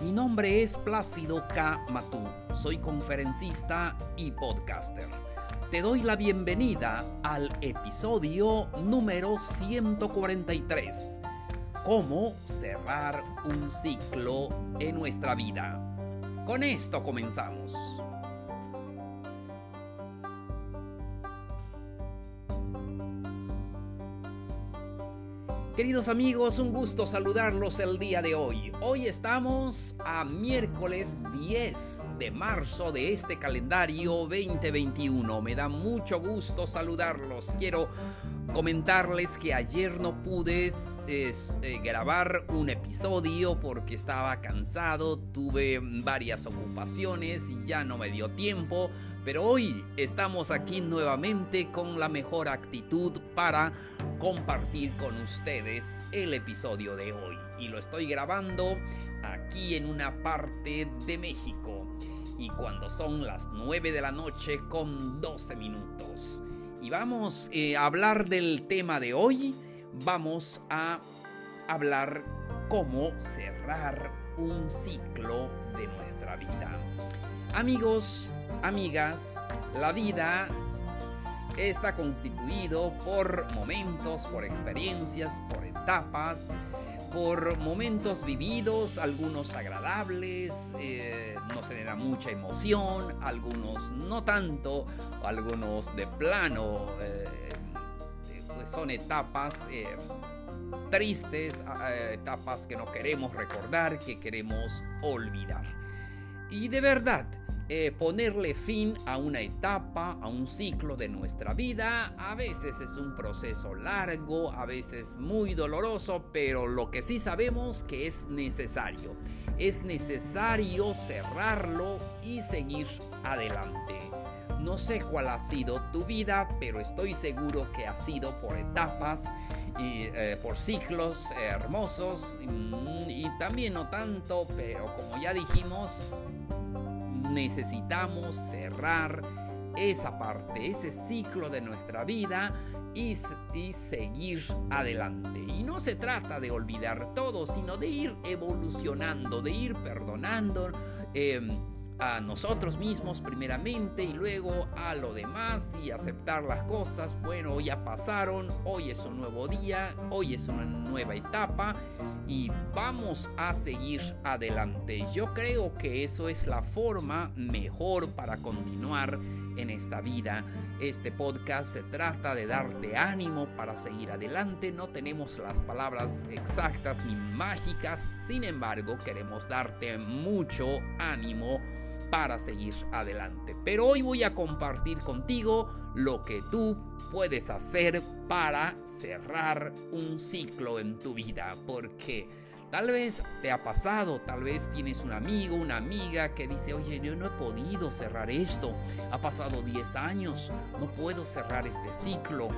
Mi nombre es Plácido K. Matú, soy conferencista y podcaster. Te doy la bienvenida al episodio número 143. Cómo cerrar un ciclo en nuestra vida. Con esto comenzamos. Queridos amigos, un gusto saludarlos el día de hoy. Hoy estamos a miércoles 10 de marzo de este calendario 2021. Me da mucho gusto saludarlos. Quiero comentarles que ayer no pude eh, grabar un episodio porque estaba cansado, tuve varias ocupaciones y ya no me dio tiempo, pero hoy estamos aquí nuevamente con la mejor actitud para compartir con ustedes el episodio de hoy. Y lo estoy grabando aquí en una parte de México. Y cuando son las 9 de la noche con 12 minutos. Y vamos eh, a hablar del tema de hoy. Vamos a hablar cómo cerrar un ciclo de nuestra vida. Amigos, amigas, la vida está constituido por momentos, por experiencias, por etapas, por momentos vividos, algunos agradables, eh, nos genera mucha emoción, algunos no tanto, algunos de plano, eh, pues son etapas eh, tristes, etapas que no queremos recordar, que queremos olvidar. Y de verdad, eh, ponerle fin a una etapa, a un ciclo de nuestra vida. A veces es un proceso largo, a veces muy doloroso, pero lo que sí sabemos que es necesario. Es necesario cerrarlo y seguir adelante. No sé cuál ha sido tu vida, pero estoy seguro que ha sido por etapas y eh, por ciclos hermosos mm, y también no tanto, pero como ya dijimos, necesitamos cerrar esa parte, ese ciclo de nuestra vida y, seguir adelante. Y no se trata de olvidar todo, sino de ir evolucionando, de ir perdonando. Em, a nosotros mismos primeramente y luego a lo demás y aceptar las cosas. Bueno, ya pasaron, hoy es un nuevo día, hoy es una nueva etapa y vamos a seguir adelante. Yo creo que eso es la forma mejor para continuar en esta vida. Este podcast se trata de darte ánimo para seguir adelante. No tenemos las palabras exactas ni mágicas, sin embargo queremos darte mucho ánimo para seguir adelante. Pero hoy voy a compartir contigo lo que tú puedes hacer para cerrar un ciclo en tu vida. Porque tal vez te ha pasado, tal vez tienes un amigo, una amiga que dice, oye, yo no he podido cerrar esto. Ha pasado 10 años, no puedo cerrar este ciclo.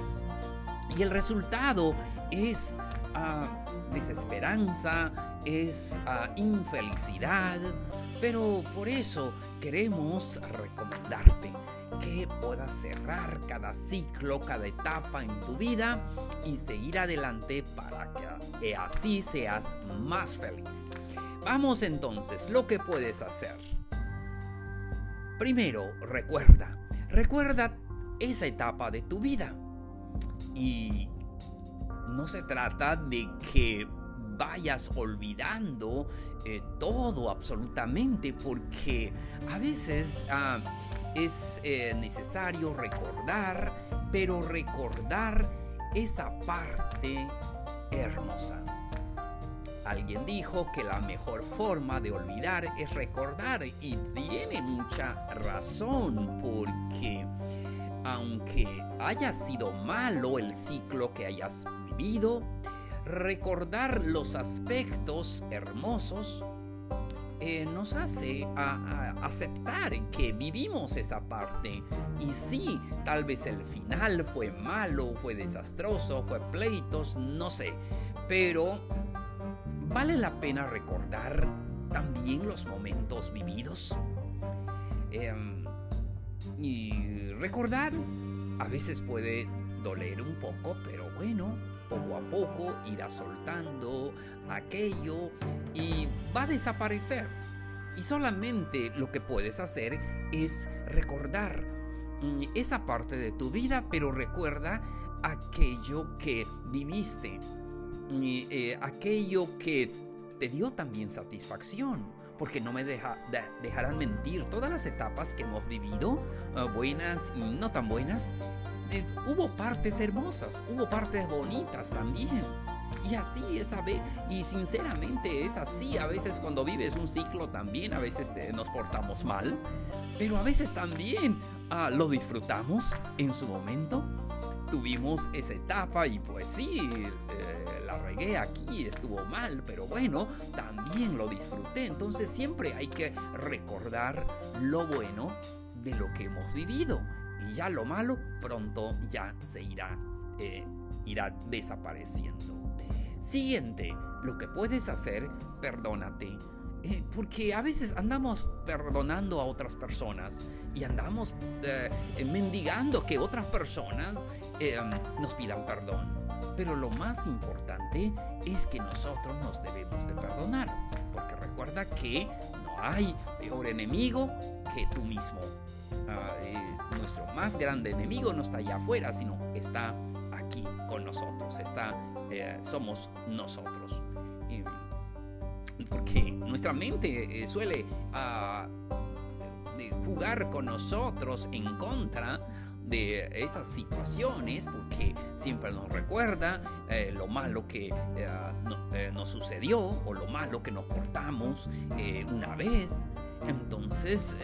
Y el resultado es ah, desesperanza, es ah, infelicidad, pero por eso queremos recomendarte que puedas cerrar cada ciclo, cada etapa en tu vida y seguir adelante para que así seas más feliz. Vamos entonces, lo que puedes hacer. Primero, recuerda, recuerda esa etapa de tu vida. Y no se trata de que vayas olvidando eh, todo absolutamente porque a veces ah, es eh, necesario recordar, pero recordar esa parte hermosa. Alguien dijo que la mejor forma de olvidar es recordar y tiene mucha razón porque aunque haya sido malo el ciclo que hayas vivido, recordar los aspectos hermosos eh, nos hace a, aceptar que vivimos esa parte. Y sí, tal vez el final fue malo, fue desastroso, fue pleitos, no sé. Pero vale la pena recordar también los momentos vividos. Em, y recordar a veces puede doler un poco, pero bueno, poco a poco irá soltando aquello y va a desaparecer. Y solamente lo que puedes hacer es recordar mm, esa parte de tu vida, pero recuerda aquello que viviste, eh, aquello que te dio también satisfacción porque no me deja, dejarán mentir todas las etapas que hemos vivido, ah, buenas y no tan buenas. Eh, hubo partes hermosas, hubo partes bonitas también. Y así es ver, y sinceramente es así, a veces cuando vives un ciclo también, a veces nos portamos mal, pero a veces también ah, lo disfrutamos en su momento. Tuvimos esa etapa y pues sí, eh, la regué aquí, estuvo mal, pero bueno, también lo disfruté. Entonces siempre hay que recordar lo bueno de lo que hemos vivido. Y ya lo malo pronto ya se irá, eh, irá desapareciendo. Siguiente, lo que puedes hacer, perdónate. Eh, porque a veces andamos perdonando a otras personas y andamos eh, mendigando que otras personas nos pidan perdón. Pero lo más importante es que nosotros nos debemos de perdonar. Porque recuerda que no hay peor enemigo que tú mismo. Ah, nuestro más grande enemigo no está allá afuera, sino está aquí con nosotros. Está, eh, somos nosotros. porque nuestra mente eh, suele ah, jugar con nosotros en contra de esas situaciones porque siempre nos recuerda eh, lo malo que nos sucedió o lo malo que nos portamos una vez. Entonces,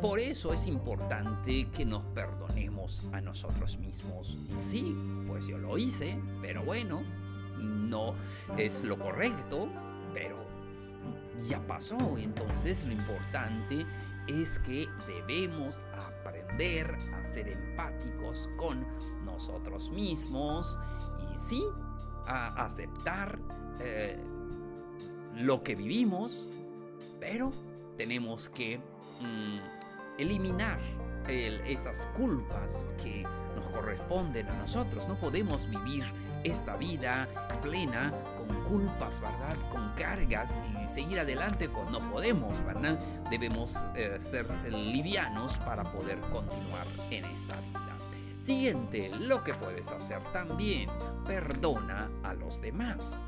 por eso es importante que nos perdonemos a nosotros mismos. Sí, pues yo lo hice, pero bueno, no es lo correcto, pero ya pasó. Entonces lo importante es que debemos aprender a ser empáticos con nosotros mismos y sí, a aceptar eh, lo que vivimos, pero tenemos que... Mm, eliminar esas culpas que nos corresponden a nosotros. No podemos vivir esta vida plena con culpas, ¿verdad? Con cargas y seguir adelante, pues no podemos, ¿verdad? Debemos eh, ser livianos para poder continuar en esta vida. Siguiente, lo que puedes hacer también, perdona a los demás.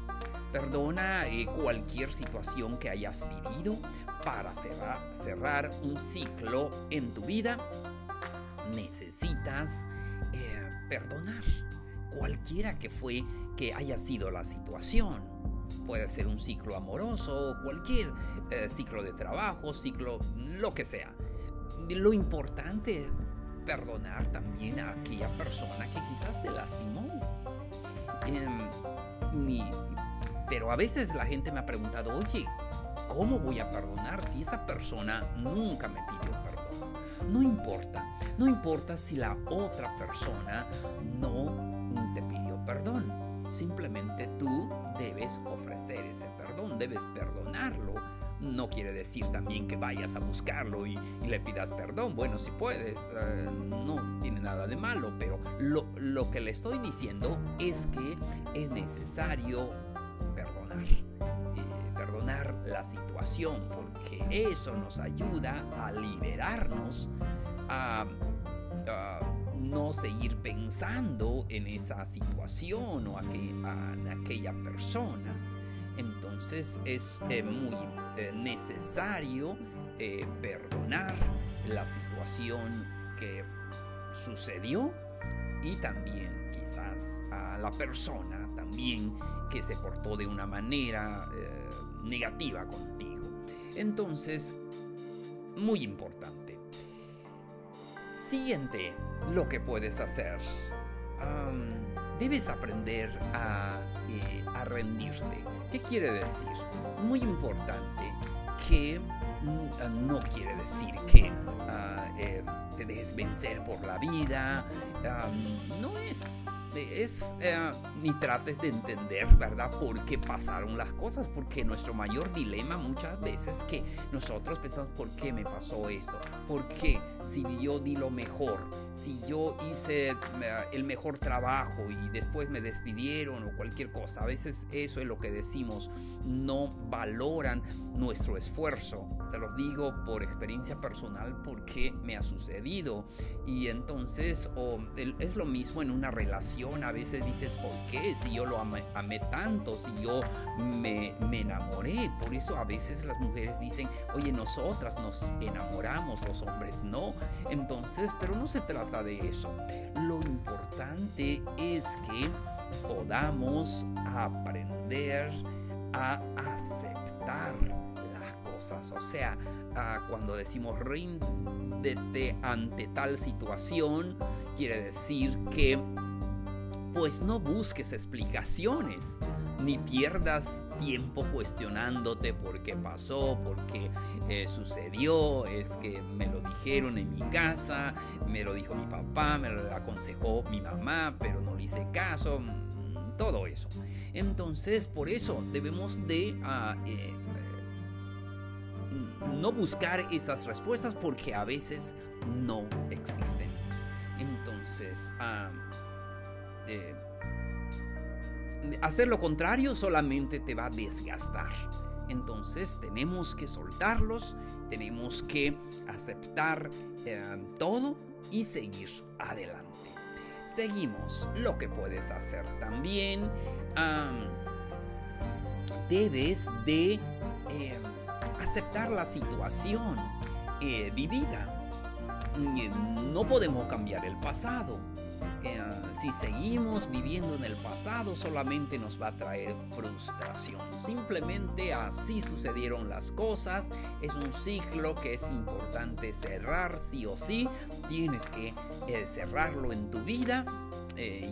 Perdona eh, cualquier situación que hayas vivido para cerrar, un ciclo en tu vida. Necesitas eh, perdonar cualquiera que fue que haya sido la situación. Puede ser un ciclo amoroso, cualquier eh, ciclo de trabajo, ciclo, lo que sea. Lo importante es perdonar también a aquella persona que quizás te lastimó. mi, pero a veces la gente me ha preguntado, oye, ¿cómo voy a perdonar si esa persona nunca me pidió perdón? No importa, no importa si la otra persona no te pidió perdón. Simplemente tú debes ofrecer ese perdón, debes perdonarlo. No quiere decir también que vayas a buscarlo y, le pidas perdón. Bueno, si puedes, eh, no tiene nada de malo, pero lo, lo que le estoy diciendo es que es necesario la situación, porque eso nos ayuda a liberarnos, a, no seguir pensando en esa situación o en aquella persona. Entonces es eh, muy eh, necesario eh, perdonar la situación que sucedió y también quizás a la persona también que se portó de una manera negativa contigo. Entonces, muy importante. Siguiente, lo que puedes hacer. debes aprender a, eh, a rendirte. ¿Qué quiere decir? Muy importante que mm, no quiere decir que ah, eh, te dejes vencer por la vida. No es es, eh, ni trates de entender, ¿verdad?, por qué pasaron las cosas, porque nuestro mayor dilema muchas veces es que nosotros pensamos, ¿por qué me pasó esto? ¿Por qué? Si yo di lo mejor, si yo hice eh, el mejor trabajo y después me despidieron o cualquier cosa, a veces eso es lo que decimos, no valoran nuestro esfuerzo. Te lo digo por experiencia personal porque me ha sucedido. Y entonces es lo mismo en una relación. A veces dices, ¿por qué? Si yo lo amé, tanto, si yo me, me, enamoré. Por eso a veces las mujeres dicen, oye, nosotras nos enamoramos, los hombres no. Entonces, pero no se trata de eso. Lo importante es que podamos aprender a aceptar o sea, ah, cuando decimos ríndete ante tal situación, quiere decir que pues no busques explicaciones, ni pierdas tiempo cuestionándote por qué pasó, por qué eh, sucedió, es que me lo dijeron en mi casa, me lo dijo mi papá, me lo aconsejó mi mamá, pero no le hice caso, mm, todo eso. Entonces, por eso debemos de ah, eh, no buscar esas respuestas porque a veces no existen. Entonces, eh, hacer lo contrario solamente te va a desgastar. Entonces tenemos que soltarlos, tenemos que aceptar eh, todo y seguir adelante. Seguimos. Lo que puedes hacer también, debes de... Eh, aceptar la situación eh, vivida. No podemos cambiar el pasado. Eh, si seguimos viviendo en el pasado solamente nos va a traer frustración. Simplemente así sucedieron las cosas. Es un ciclo que es importante cerrar sí o sí. Tienes que eh, cerrarlo en tu vida.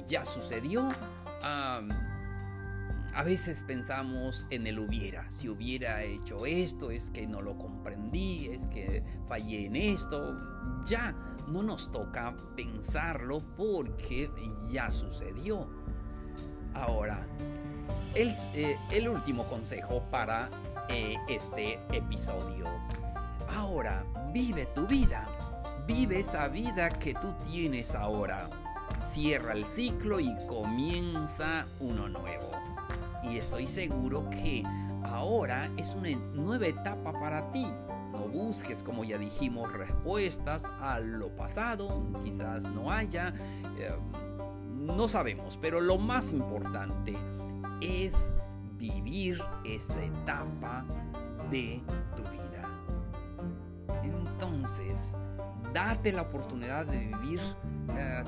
ya sucedió. A veces pensamos en el hubiera. Si hubiera hecho esto, es que no lo comprendí, es que fallé en esto. Ya no nos toca pensarlo porque ya sucedió. Ahora, el, eh, último consejo para eh, este episodio. Ahora, vive tu vida. Vive esa vida que tú tienes ahora. Cierra el ciclo y comienza uno nuevo y estoy seguro que ahora es una nueva etapa para ti. No busques, como ya dijimos, respuestas a lo pasado, quizás no haya, eh, no sabemos, pero lo más importante es vivir esta etapa de tu vida. Entonces, date la oportunidad de vivir eh,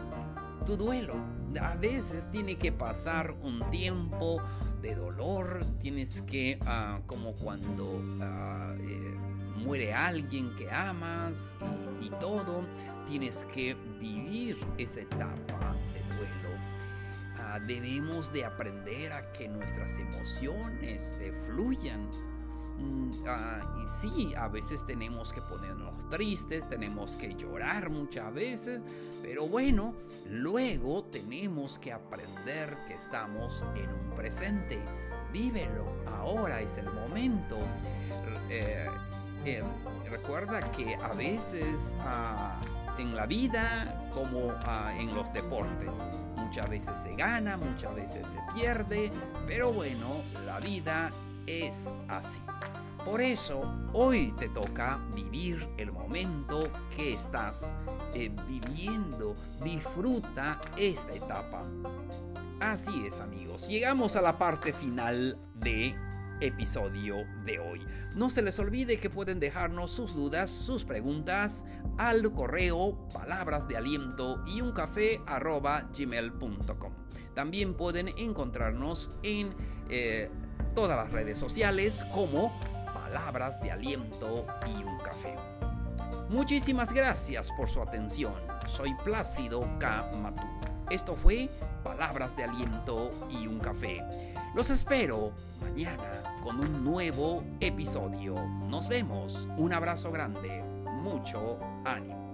tu duelo. A veces tiene que pasar un tiempo, de dolor, tienes que, ah, como cuando ah, eh, muere alguien que amas y, todo, tienes que vivir esa etapa de duelo. Ah, debemos de aprender a que nuestras emociones eh, fluyan. Mm, y sí, a veces tenemos que ponernos tristes, tenemos que llorar muchas veces, pero bueno, luego tenemos que aprender que estamos en un presente. Vívelo, ahora es el momento. Eh, eh, recuerda que a veces ah, en la vida, como ah, en los deportes, muchas veces se gana, muchas veces se pierde, pero bueno, la vida es así. Por eso, hoy te toca vivir el momento que estás eh, viviendo. Disfruta esta etapa. Así es amigos, llegamos a la parte final de episodio de hoy. No se les olvide que pueden dejarnos sus dudas, sus preguntas al correo palabras de aliento y un café gmail.com. También pueden encontrarnos en eh, todas las redes sociales como palabras de aliento y un café. Muchísimas gracias por su atención. Soy Plácido K. Matú. Esto fue Palabras de Aliento y un Café. Los espero mañana con un nuevo episodio. Nos vemos. Un abrazo grande. Mucho ánimo.